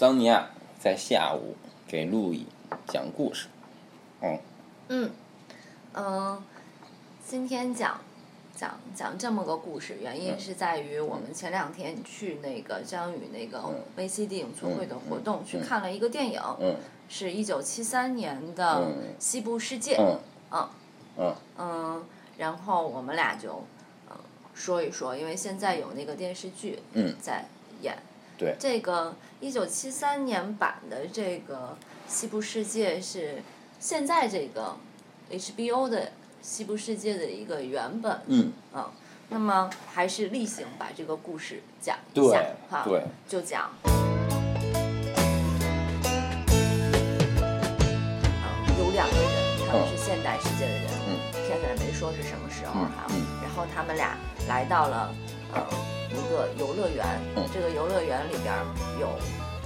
桑尼亚在下午给路易讲故事。嗯嗯嗯，今天讲讲讲这么个故事，原因是在于我们前两天去那个张宇那个嗯 VC 电影促会的活动，嗯去看了一个电影，嗯是一九七三年的《嗯西部世界》。嗯嗯嗯嗯，然后我们俩就嗯说一说，因为现在有那个电视剧嗯在演。对这个一九七三年版的这个《西部世界》是现在这个 HBO 的《西部世界》的一个原本。嗯，嗯。那么还是例行把这个故事讲一下哈，对，就讲。嗯，有两个人，他们是现代世界的人，嗯片子也没说是什么时候嗯哈。嗯然后他们俩来到了呃一个游乐园，嗯这个游乐园里边有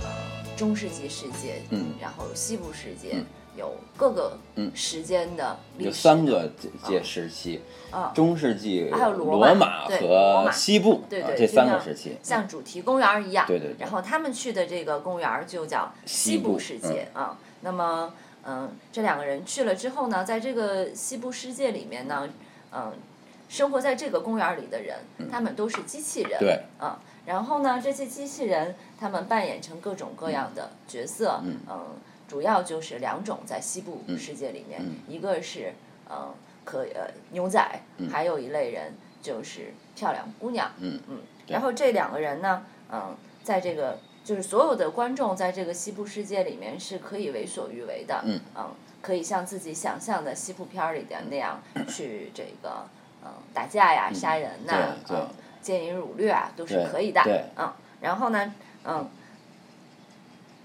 呃中世纪世界，嗯然后西部世界，嗯有各个嗯时间的历有三个届届时期，啊。中世纪、还有罗罗马和西部对对，啊这三个时期。像主题公园一样。对对对然后他们去的这个公园就叫西部部世界啊。那么，嗯，这两个人去了之后呢，在这个西部世界里面呢，嗯，生活在这个公园里的人，他们都是机器人。嗯然后呢，这些机器人他们扮演成各种各样的角色，嗯。主要就是两种在西部世界里面，嗯一个是嗯可呃牛仔，还有一类人就是漂亮姑娘，嗯嗯，然后这两个人呢，嗯，在这个就是所有的观众在这个西部世界里面是可以为所欲为的，嗯可以像自己想象的西部片儿里的那样去这个嗯打架呀、杀人呐、奸淫掳掠啊，都是可以的，嗯，然后呢，嗯，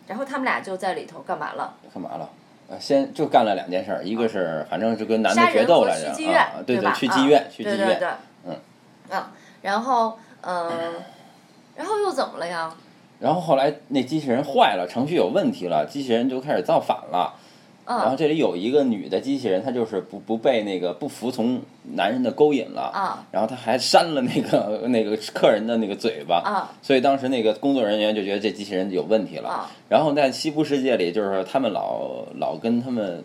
然后他们俩就在里头干嘛了？干嘛了？呃，先就干了两件事儿，一个是反正就跟男的决斗来着去妓院，啊，对对？去妓院啊，去妓院，嗯嗯，然后嗯，然后又怎么了呀？然后后来那机器人坏了，程序有问题了，机器人就开始造反了。然后嗯这里有一个女的机器人，她就是不不被那个不服从男人的勾引了，啊。然后她还扇了那个那个客人的那个嘴巴，啊。所以当时那个工作人员就觉得这机器人有问题了。啊。然后在西部世界里，就是他们老老跟他们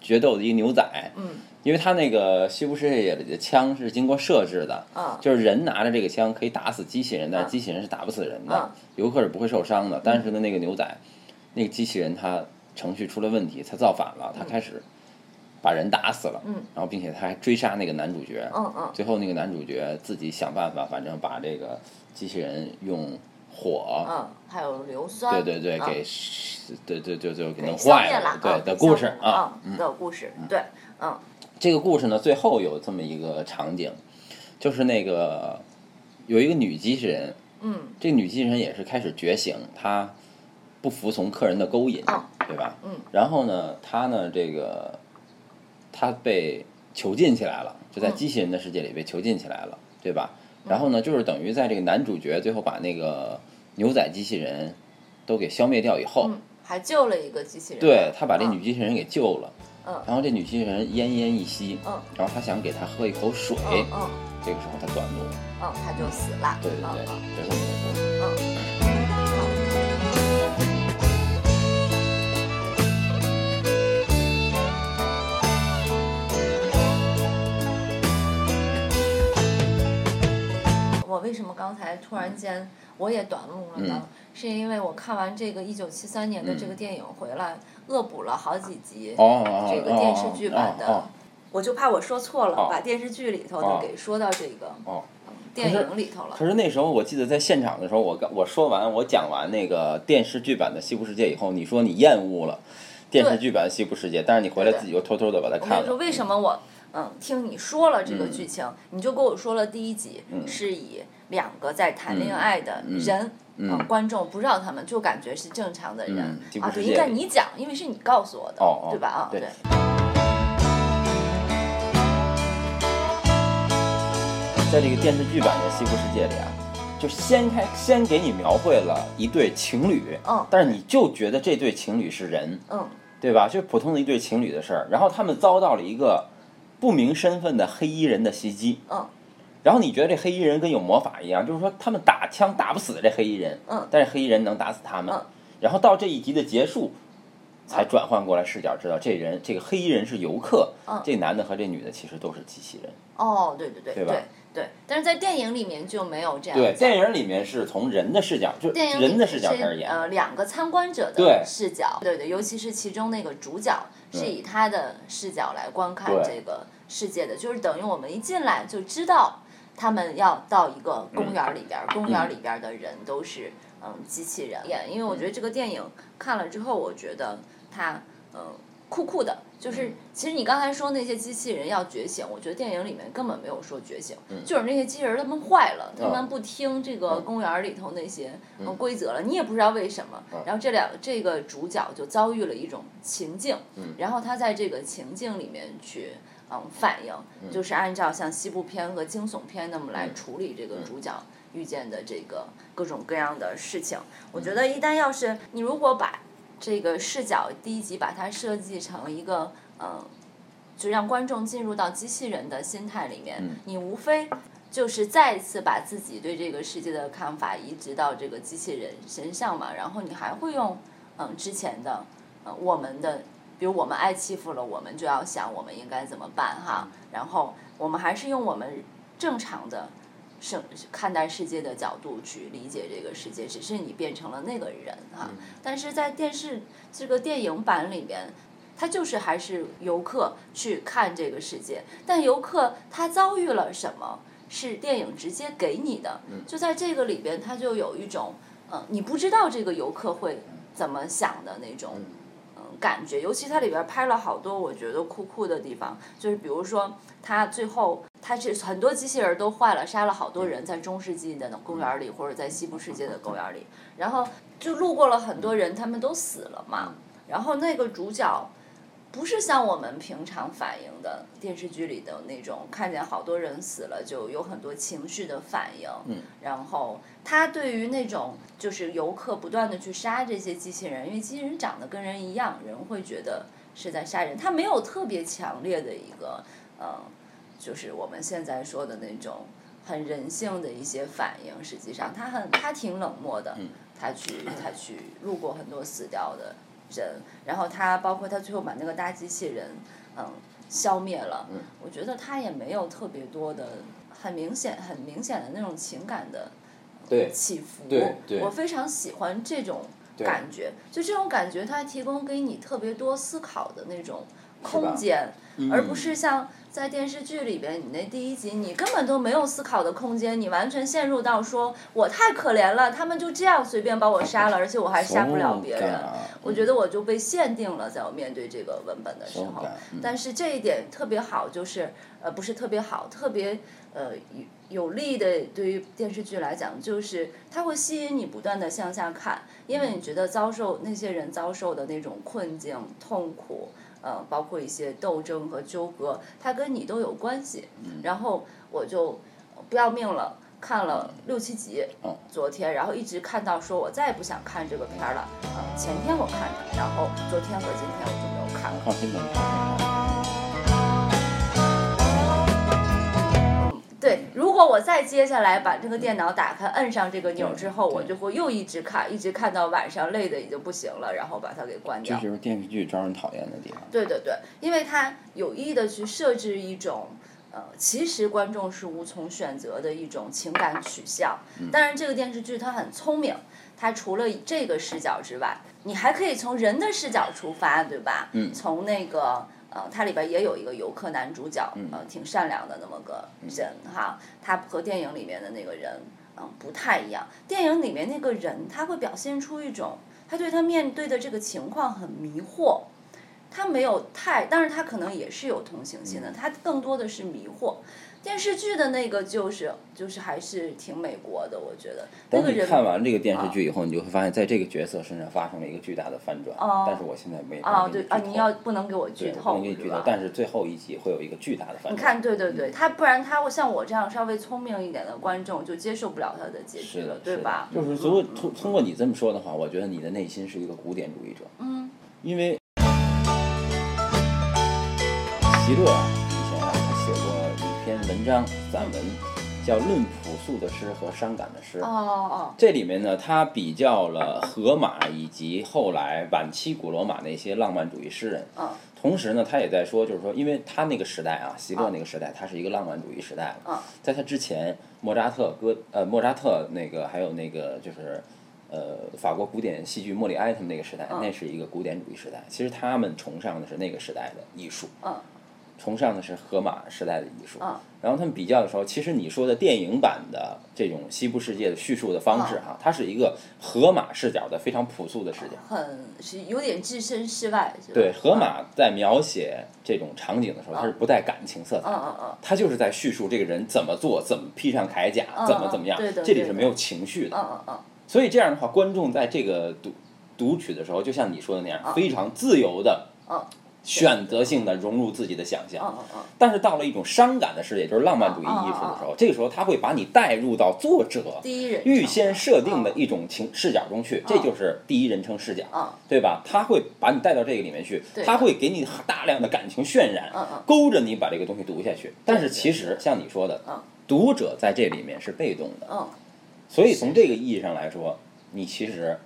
决斗的一个牛仔，嗯。因为他那个西部世界里的枪是经过设置的，啊。就是人拿着这个枪可以打死机器人，但机器人是打不死人的嗯，游客是不会受伤的。但是呢，那个牛仔，那个机器人他程序出了问题，他造反了，他开始把人打死了，嗯。然后并且他还追杀那个男主角，嗯嗯。最后那个男主角自己想办法，反正把这个机器人用火，嗯，还有硫酸，对对对，啊给对对就就给弄坏了，对的故事啊。嗯的故事，对，嗯。这个故事呢，最后有这么一个场景，就是那个有一个女机器人，嗯。这个女机器人也是开始觉醒，她不服从客人的勾引，哦对吧？嗯。然后呢，他呢，这个他被囚禁起来了，就在嗯。机器人的世界里被囚禁起来了，对吧？然后呢，就是等于在这个男主角最后把那个牛仔机器人都给消灭掉以后，嗯，还救了一个机器人，对他把这嗯。女机器人给救了，嗯。然后这女机器人奄奄一息，嗯。然后他想给她喝一口水，嗯嗯。这个时候他短路，嗯，他就死了，对对对，这是我们的故事。嗯为什么刚才突然间我也短路了呢？嗯。是因为我看完这个一九七三年的这个电影回来，恶补了好几集这个电视剧版的，我就怕我说错了，哦。把电视剧里头哦。的给说到这个、电影里头了。可是那时候我记得在现场的时候，我刚我说完我讲完那个电视剧版的《西部世界》以后，你说你厌恶了电视剧版的《西部世界》，但是你回来自己又偷偷的把它我跟你说，看了。为什么我嗯听你说了这个嗯剧情，你就跟我说了第一集、嗯是以两个在谈恋爱的人。嗯呃观众不知道他们，就感觉是正常的人、嗯啊，对，应该你讲，因为是你告诉我的，哦哦对吧？啊，对 在这个电视剧版的《西部世界》里啊，就先开先给你描绘了一对情侣，嗯但是你就觉得这对情侣是人，嗯对吧？就是普通的一对情侣的事儿，然后他们遭到了一个不明身份的黑衣人的袭击，嗯。然后你觉得这黑衣人跟有魔法一样，就是说他们打枪打不死这黑衣人，嗯。但是黑衣人能打死他们，嗯。然后到这一集的结束，才转换过来视角，知道这人这个黑衣人是游客，嗯。这男的和这女的其实都是机器人。哦，对对对对吧？对但是在电影里面就没有这样对，电影里面是从人的视角，就电影里人的视角是开始演。呃两个参观者的视角，对对，尤其是其中那个主角是嗯以他的视角来观看这个世界的，就是等于我们一进来就知道他们要到一个公园里边儿，公园里边儿的人都是嗯机器人。演，因为我觉得这个电影看了之后，我觉得它嗯。酷酷的，就是其实你刚才说那些机器人要觉醒，我觉得电影里面根本没有说觉醒，就是那些机器人他们坏了，他们不听这个公园里头那些呃规则了，你也不知道为什么。然后这两这个主角就遭遇了一种情境，然后他在这个情境里面去嗯反应，就是按照像西部片和惊悚片那么来处理这个主角遇见的这个各种各样的事情。我觉得一旦要是你如果把这个视角第一集把它设计成一个嗯，就让观众进入到机器人的心态里面，你无非就是再一次把自己对这个世界的看法移植到这个机器人身上嘛，然后你还会用嗯之前的呃我们的，比如我们爱欺负了，我们就要想我们应该怎么办哈，然后我们还是用我们正常的。生看待世界的角度去理解这个世界，只是你变成了那个人哈。但是在电视这个电影版里面，他就是还是游客去看这个世界，但游客他遭遇了什么，是电影直接给你的。就在这个里边，他就有一种，嗯，你不知道这个游客会怎么想的那种。嗯，感觉，尤其它里边拍了好多我觉得酷酷的地方，就是比如说，他最后他是很多机器人都坏了，杀了好多人，在中世纪的公园里，或者在西部世界的公园里，然后就路过了很多人，他们都死了嘛，然后那个主角。不是像我们平常反映的电视剧里的那种，看见好多人死了就有很多情绪的反应。嗯。然后他对于那种就是游客不断的去杀这些机器人，因为机器人长得跟人一样，人会觉得是在杀人。他没有特别强烈的一个，呃，就是我们现在说的那种很人性的一些反应。实际上，他很他挺冷漠的。嗯。他去他去路过很多死掉的。人，然后他包括他最后把那个大机器人，嗯，消灭了。嗯。我觉得他也没有特别多的很明显、很明显的那种情感的起伏。我非常喜欢这种感觉，就这种感觉，它提供给你特别多思考的那种空间，而不嗯是像在电视剧里边，你那第一集你根本都没有思考的空间，你完全陷入到说我太可怜了，他们就这样随便把我杀了，而且我还杀不了别人。我觉得我就被限定了，在我面对这个文本的时候。但是这一点特别好，就是呃不是特别好，特别呃有有利的对于电视剧来讲，就是它会吸引你不断的向下看，因为你觉得遭受那些人遭受的那种困境、痛苦。呃，包括一些斗争和纠葛，它跟你都有关系。然后我就不要命了，看了六七集，昨天，然后一直看到说我再也不想看这个片儿了。呃，前天我看的，然后昨天和今天我就没有看了。我再接下来把这个电脑打开，摁上这个钮之后，我就会又一直看，一直看到晚上累的已经不行了，然后把它给关掉。这就是电视剧招人讨厌的地方。对对对，因为它有意的去设置一种，呃，其实观众是无从选择的一种情感取向。当然，这个电视剧它很聪明，它除了这个视角之外，你还可以从人的视角出发，对吧？嗯。从那个。呃，它里边也有一个游客男主角，呃，挺善良的那么个人哈。他和电影里面的那个人，嗯，不太一样。电影里面那个人，他会表现出一种，他对他面对的这个情况很迷惑，他没有太，但是他可能也是有同情心的，他更多的是迷惑。电视剧的那个就是就是还是挺美国的，我觉得。那等你个人看完这个电视剧以后，你就会发现，在这个角色身上发生了一个巨大的翻转。哦但是我现在没啊，对啊，你要不能给我剧对，不透，能给你剧透是，但是最后一集会有一个巨大的翻转。你看，对对对，他不然他会像我这样稍微聪明一点的观众就接受不了他的结局，，了对吧？就是如果通通过你这么说的话，我觉得你的内心是一个古典主义者。嗯。因为席勒文章散文，叫《论朴素的诗和伤感的诗》。哦哦这里面呢，他比较了荷马以及后来晚期古罗马那些浪漫主义诗人。嗯。同时呢，他也在说，就是说，因为他那个时代啊，席勒那个时代，他是一个浪漫主义时代在他之前，莫扎特歌呃莫扎特那个还有那个就是呃法国古典戏剧莫里埃他们那个时代，嗯。那是一个古典主义时代。其实他们崇尚的是那个时代的艺术，嗯崇尚的是荷马时代的艺术。嗯。然后他们比较的时候，其实你说的电影版的这种西部世界的叙述的方式哈，它是一个荷马视角的非常朴素的视角。很是有点置身事外，对，荷马在描写这种场景的时候，他是不带感情色彩嗯的。嗯嗯他就是在叙述这个人怎么做，怎么披上铠甲，嗯怎么怎么样这里是没有情绪的。嗯嗯嗯。所以这样的话，观众在这个读读取的时候，就像你说的那样，非常自由的嗯选择性的融入自己的想象。嗯嗯嗯，但是到了一种伤感的世界，就是浪漫主义艺术的时候，这个时候他会把你带入到作者第一人预先设定的一种情视角中去，这就是第一人称视角，嗯。对吧？他会把你带到这个里面去，他会给你大量的感情渲染勾着你把这个东西读下去。但是其实像你说的嗯，读者在这里面是被动的，嗯。所以从这个意义上来说，你其实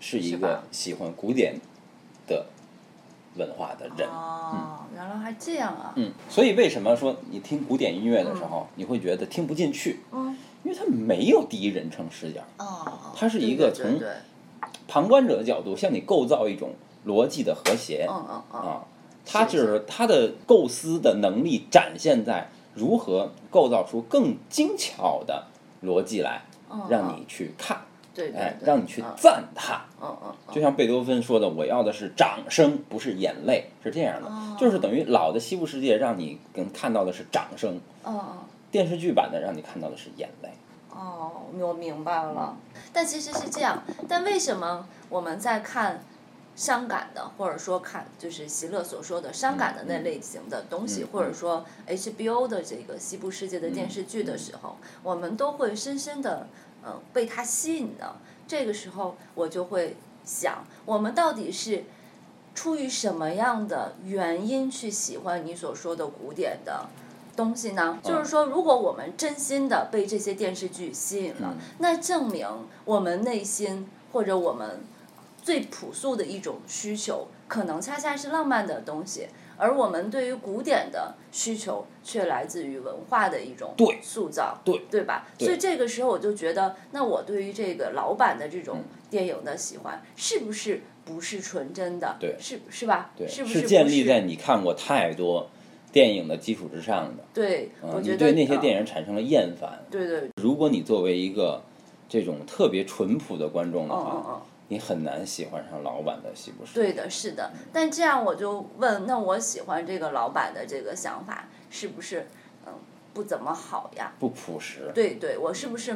是一个喜欢古典的文化的人。哦，原来还这样啊，嗯，所以为什么说你听古典音乐的时候，你会觉得听不进去？嗯。因为它没有第一人称视角，哦，它是一个从旁观者的角度向你构造一种逻辑的和谐。嗯嗯嗯。啊。它就是。它的构思的能力展现在如何构造出更精巧的逻辑来，嗯，让你去看，哎，让你去嗯赞叹。嗯嗯嗯就像贝多芬说的：“我要的是掌声，不是眼泪。”是这样的，哦就是等于老的西部世界让你跟看到的是掌声，嗯嗯。电视剧版的让你看到的是眼泪。哦，我明白了。但其实是这样，但为什么我们在看伤感的，或者说看就是席勒所说的伤感的那类型的东西，嗯或者说 HBO 的这个西部世界的电视剧的时候，我们都会深深的嗯、呃被它吸引的。这个时候我就会想，我们到底是出于什么样的原因去喜欢你所说的古典的东西呢？就是说，如果我们真心的被这些电视剧吸引了，那证明我们内心或者我们最朴素的一种需求，可能恰恰是浪漫的东西。而我们对于古典的需求，却来自于文化的一种塑造，对对吧？对所以这个时候我就觉得，那我对于这个老版的这种嗯电影的喜欢，是不是不是纯真的？对是是吧？对，是不是建立在你看过太多电影的基础之上的。对，嗯我觉得你对那些嗯电影产生了厌烦。对对，如果你作为一个这种特别淳朴的观众的嗯话。你很难喜欢上老板的西部。对的，是的。但这样我就问，那我喜欢这个老板的这个想法，是不是嗯不怎么好呀？不朴实。对对，我是不是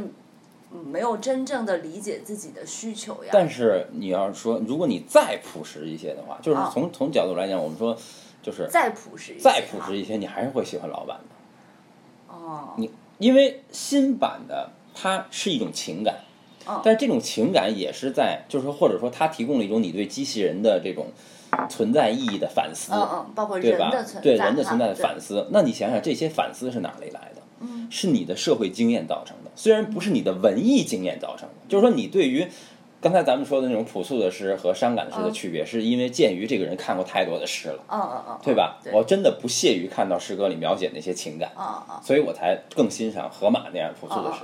嗯没有真正的理解自己的需求呀？但是你要说，如果你再朴实一些的话，就是啊从、从角度来讲，我们说就是再朴实一些，再朴实一些，你还是会喜欢老板的。哦，你因为新版的它是一种情感，嗯但是这种情感也是在，就是说或者说它提供了一种你对机器人的这种存在意义的反思，嗯嗯，包括对吧人的存在，？对人的存在的反思，那你想想这些反思是哪里来的？嗯是你的社会经验造成的，虽然不是你的文艺经验造成的，就是说你对于。刚才咱们说的那种朴素的诗和伤感的诗的嗯区别，是因为鉴于这个人看过太多的诗了，嗯嗯嗯，对吧？对，我真的不屑于看到诗歌里描写那些情感，嗯嗯所以我才更欣赏荷马那样朴素的诗。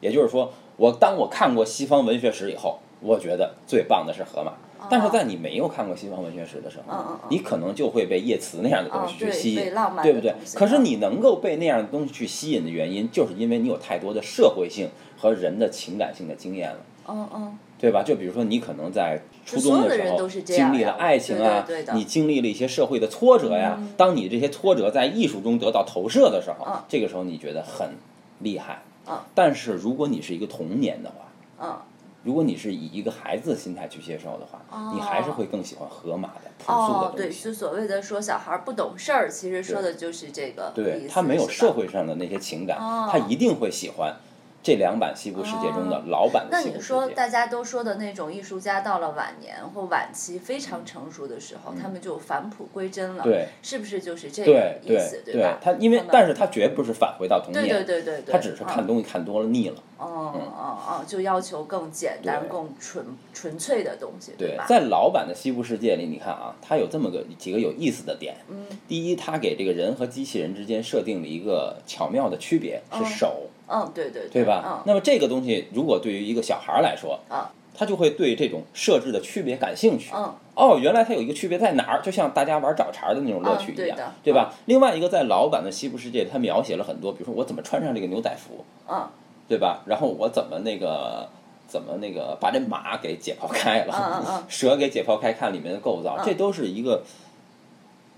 也就是说，我当我看过西方文学史以后，我觉得最棒的是荷马。但是在你没有看过西方文学史的时候，你可能就会被叶慈那样的东西去吸引，对不对可是嗯你能够被那样的东西去吸引的原因，就是因为你有太多的社会性和人的情感性的经验了。嗯嗯，对吧？就比如说，你可能在初中的时候经历了爱情啊，对对对你经历了一些社会的挫折呀。嗯当你这些挫折在艺术中得到投射的时候，嗯这个时候你觉得很厉害。嗯。但是如果你是一个童年的话，嗯。如果你是以一个孩子的心态去接受的话，哦。你还是会更喜欢河马的朴素的哦，对，东西。就所谓的说小孩不懂事儿，其实说的就是这个对他没有社会上的那些情感，哦。他一定会喜欢这两版《西部世界》中的老版的那你西部世界。说大家都说的那种艺术家到了晚年或晚期非常成熟的时候，他们就返璞归真了，嗯对是不是就是这个意对思，吧？他因为但是他绝不是返回到童年，对对对对对，他只是看嗯东西看多了腻了。哦哦哦，就要求更简单、更纯纯粹的东西，吧？在老版的西部世界里，你看啊，它有这么个几个有意思的点。嗯第一，它给这个人和机器人之间设定了一个巧妙的区别，是手，嗯，对对对吧？嗯那么这个东西，如果对于一个小孩儿来说，啊他就会对这种设置的区别感兴趣。嗯哦，原来它有一个区别在哪儿？就像大家玩找茬儿的那种乐趣一样，嗯对的吧？另外一个，在老版的西部世界，他描写了很多，比如说我怎么穿上这个牛仔服，嗯对吧？然后我怎么那个怎么那个把这马给解剖开了，嗯嗯嗯 蛇给解剖开，看里面的构造，嗯这都是一个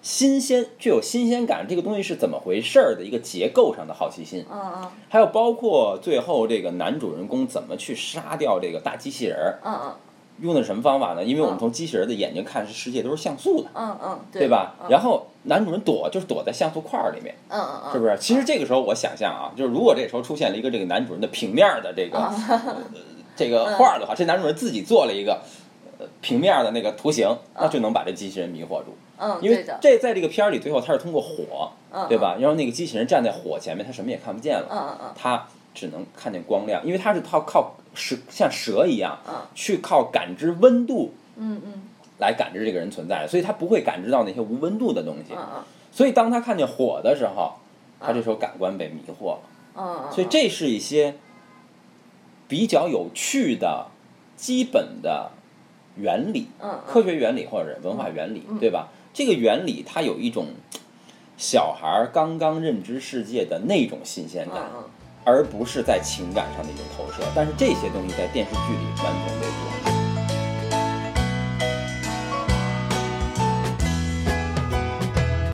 新鲜、具有新鲜感，这个东西是怎么回事儿的一个结构上的好奇心。嗯嗯还有包括最后这个男主人公怎么去杀掉这个大机器人儿，嗯嗯用的什么方法呢？因为我们嗯从机器人的眼睛看，是世界都是像素的，嗯嗯，对吧？嗯然后男主人躲就是躲在像素块儿里面，嗯嗯嗯，是不是？其实这个时候我想象啊，就是如果这时候出现了一个这个男主人的平面儿的这个、呃这个画儿的话，这男主人自己做了一个呃平面儿的那个图形，那就能把这机器人迷惑住。嗯，因为，这在这个片儿里，最后他是通过火，嗯对吧？然后那个机器人站在火前面，他什么也看不见了，嗯嗯嗯。他只能看见光亮，因为他是靠靠蛇像蛇一样嗯。去靠感知温度嗯嗯。来感知这个人存在的，所以他不会感知到那些无温度的东西。嗯嗯。所以当他看见火的时候，他这时候感官被迷惑了。嗯嗯，所以这是一些比较有趣的基本的原理，嗯科学原理或者文化原理，嗯。对吧？这个原理它有一种小孩儿刚刚认知世界的那种新鲜感，嗯而不是在情感上的一种投射。但是这些东西在电视剧里完全被。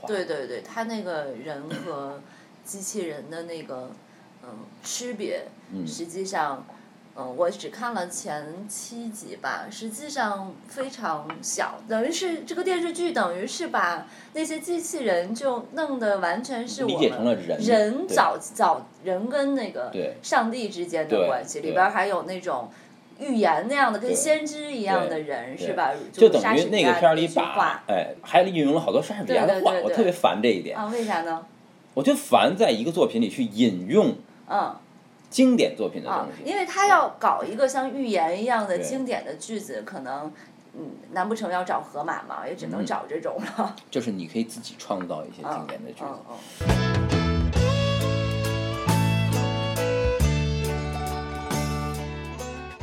对对对，他那个人和机器人的那个嗯区别，嗯实际上。嗯，我只看了前七集吧，实际上非常小，等于是这个电视剧等于是把那些机器人就弄得完全是我们人对人早早人跟那个上帝之间的关系，里边还有那种预言那样的跟先知一样的人，是吧？就等于那个片儿里把，哎，还运用了好多莎士比亚的话，我特别烦这一点。啊，为啥呢？我就烦在一个作品里去引用嗯。经典作品的啊东，西。因为他要搞一个像寓言一样的经典的句子，可能，嗯，难不成要找河马吗？也只能嗯找这种了。就是你可以自己创造一些经嗯典的句子。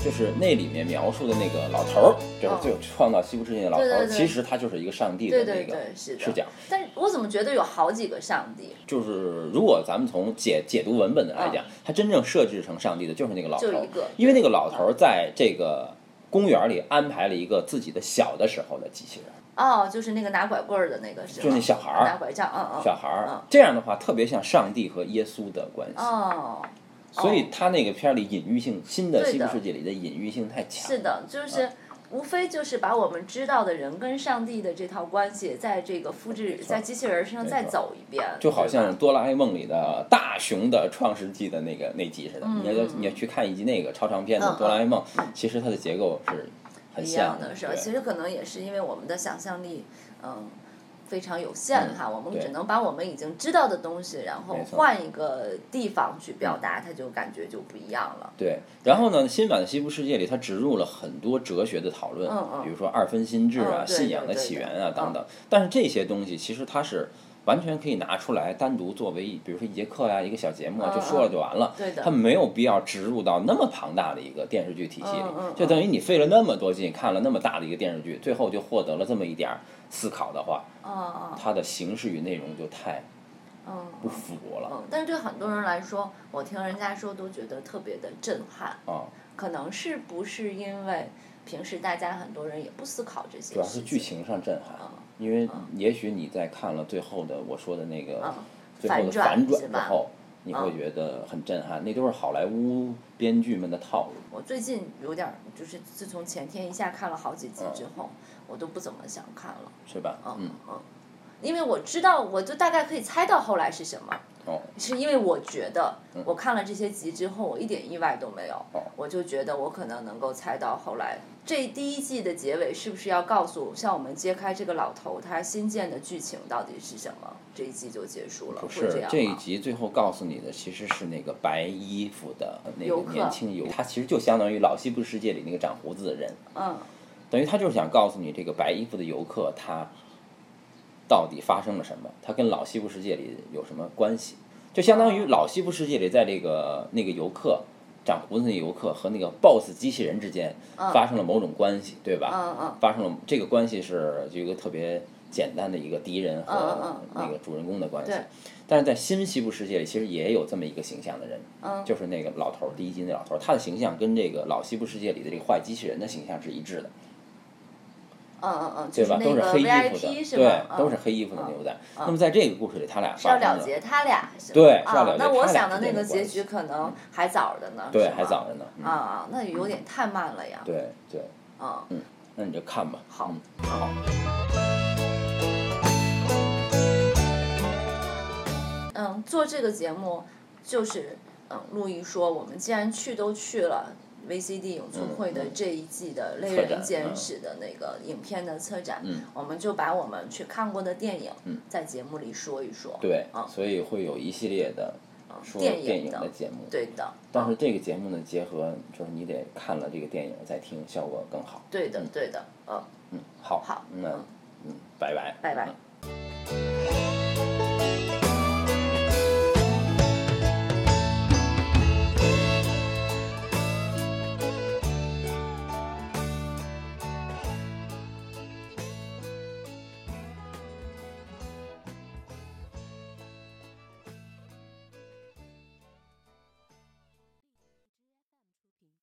就是那里面描述的那个老头儿，就是最有创造西部世界的老头儿，其实他就是一个上帝的那个。视角。但是我怎么觉得有好几个上帝？就是如果咱们从解解读文本的来讲，他真正设置成上帝的就是那个老头儿嗯就一个，因为那个老头儿在这个公园里安排了一个自己的小的时候的机器人，哦，就是那个拿拐棍儿的那个是吗？就那小孩儿拿拐杖，嗯嗯。小孩儿嗯。这样的话，特别像上帝和耶稣的关系。哦。所以他那个片儿里隐喻性，新的西部世界里的隐喻性太强。是的，就是。嗯无非就是把我们知道的人跟上帝的这套关系，在这个复制在机器人身上再走一遍，就好像哆啦 A 梦里的大雄的创世纪的那个那集似的，你要你要去看一集那个超长篇的嗯哆啦 A 梦，其实它的结构是很一像样的，是吧？其实可能也是因为我们的想象力，嗯，非常有限哈，我们只能把我们已经知道的东西，然后换一个地方去表达，它就感觉就不一样了。对，然后呢，新版的西部世界里，它植入了很多哲学的讨论，嗯嗯比如说二分心智啊、嗯信仰的起源对啊等等。但是这些东西其实它是完全可以拿出来单独作为一，比如说一节课呀、一个小节目就说了就完了。对的。它没有必要植入到那么庞大的一个电视剧体系里，就等于你费了那么多劲看了那么大的一个电视剧，最后就获得了这么一点儿思考的话，它的形式与内容就太嗯不符了。嗯，但是对很多人来说，我听人家说都觉得特别的震撼，啊。可能是不是因为平时大家很多人也不思考这些主要是剧情，情上震撼，嗯因为也许你在看了最后的我说的那个嗯最后的反转之后，你会嗯觉得很震撼，那都是好莱坞编剧们的套路。我最近有点儿，就是自从前天一下看了好几集之后，我都不怎么想看了。是吧？嗯嗯嗯，因为我知道，我就大概可以猜到后来是什么，哦。是因为我觉得我看了这些集之后，我一点意外都没有，哦。我就觉得我可能能够猜到后来这第一季的结尾是不是要告诉像我们揭开这个老头他新建的剧情到底是什么，这一季就结束了，不会这样是这一？集最后告诉你的其实是那个白衣服的那游客。个年轻游，他其实就相当于老西部世界里那个长胡子的人，嗯。等于他就是想告诉你这个白衣服的游客他到底发生了什么，他跟老西部世界里有什么关系？就相当于老西部世界里在这个那个游客长胡子那游客和那个 BOSS 机器人之间发生了某种关系，对吧？嗯嗯发生了这个关系是就一个特别简单的一个敌人嗯和嗯那个主人公的关系对。但是在新西部世界里，其实也有这么一个形象的人，嗯就是那个老头儿，第一集那老头儿，他的形象跟这个老西部世界里的这个坏机器人的形象是一致的，嗯嗯嗯，就对吧？那个都是黑衣服 VIP 的，是吧？对，嗯都是黑衣服的牛仔。那么在这个故事里，他俩是要了，结他俩？对是要了啊，那我想的那个结局可能还早着呢，对还早着呢。嗯啊啊，那有点太慢了呀。对对，嗯，那你就看吧。好嗯好。嗯，做这个节目就是，嗯，陆毅说，我们既然去都去了 VCD 永存会的这一季的《类人简嗯。史》的那个影片的策展，嗯。我们就把我们去看过的电影，在节目里说一说。对嗯，所以会有一系列的说电影的的节目。对的，但是这个节目呢，结合就是你得看了这个电影再听，效果更好。对的，对的，嗯，嗯，好，好那嗯，拜拜，拜拜。嗯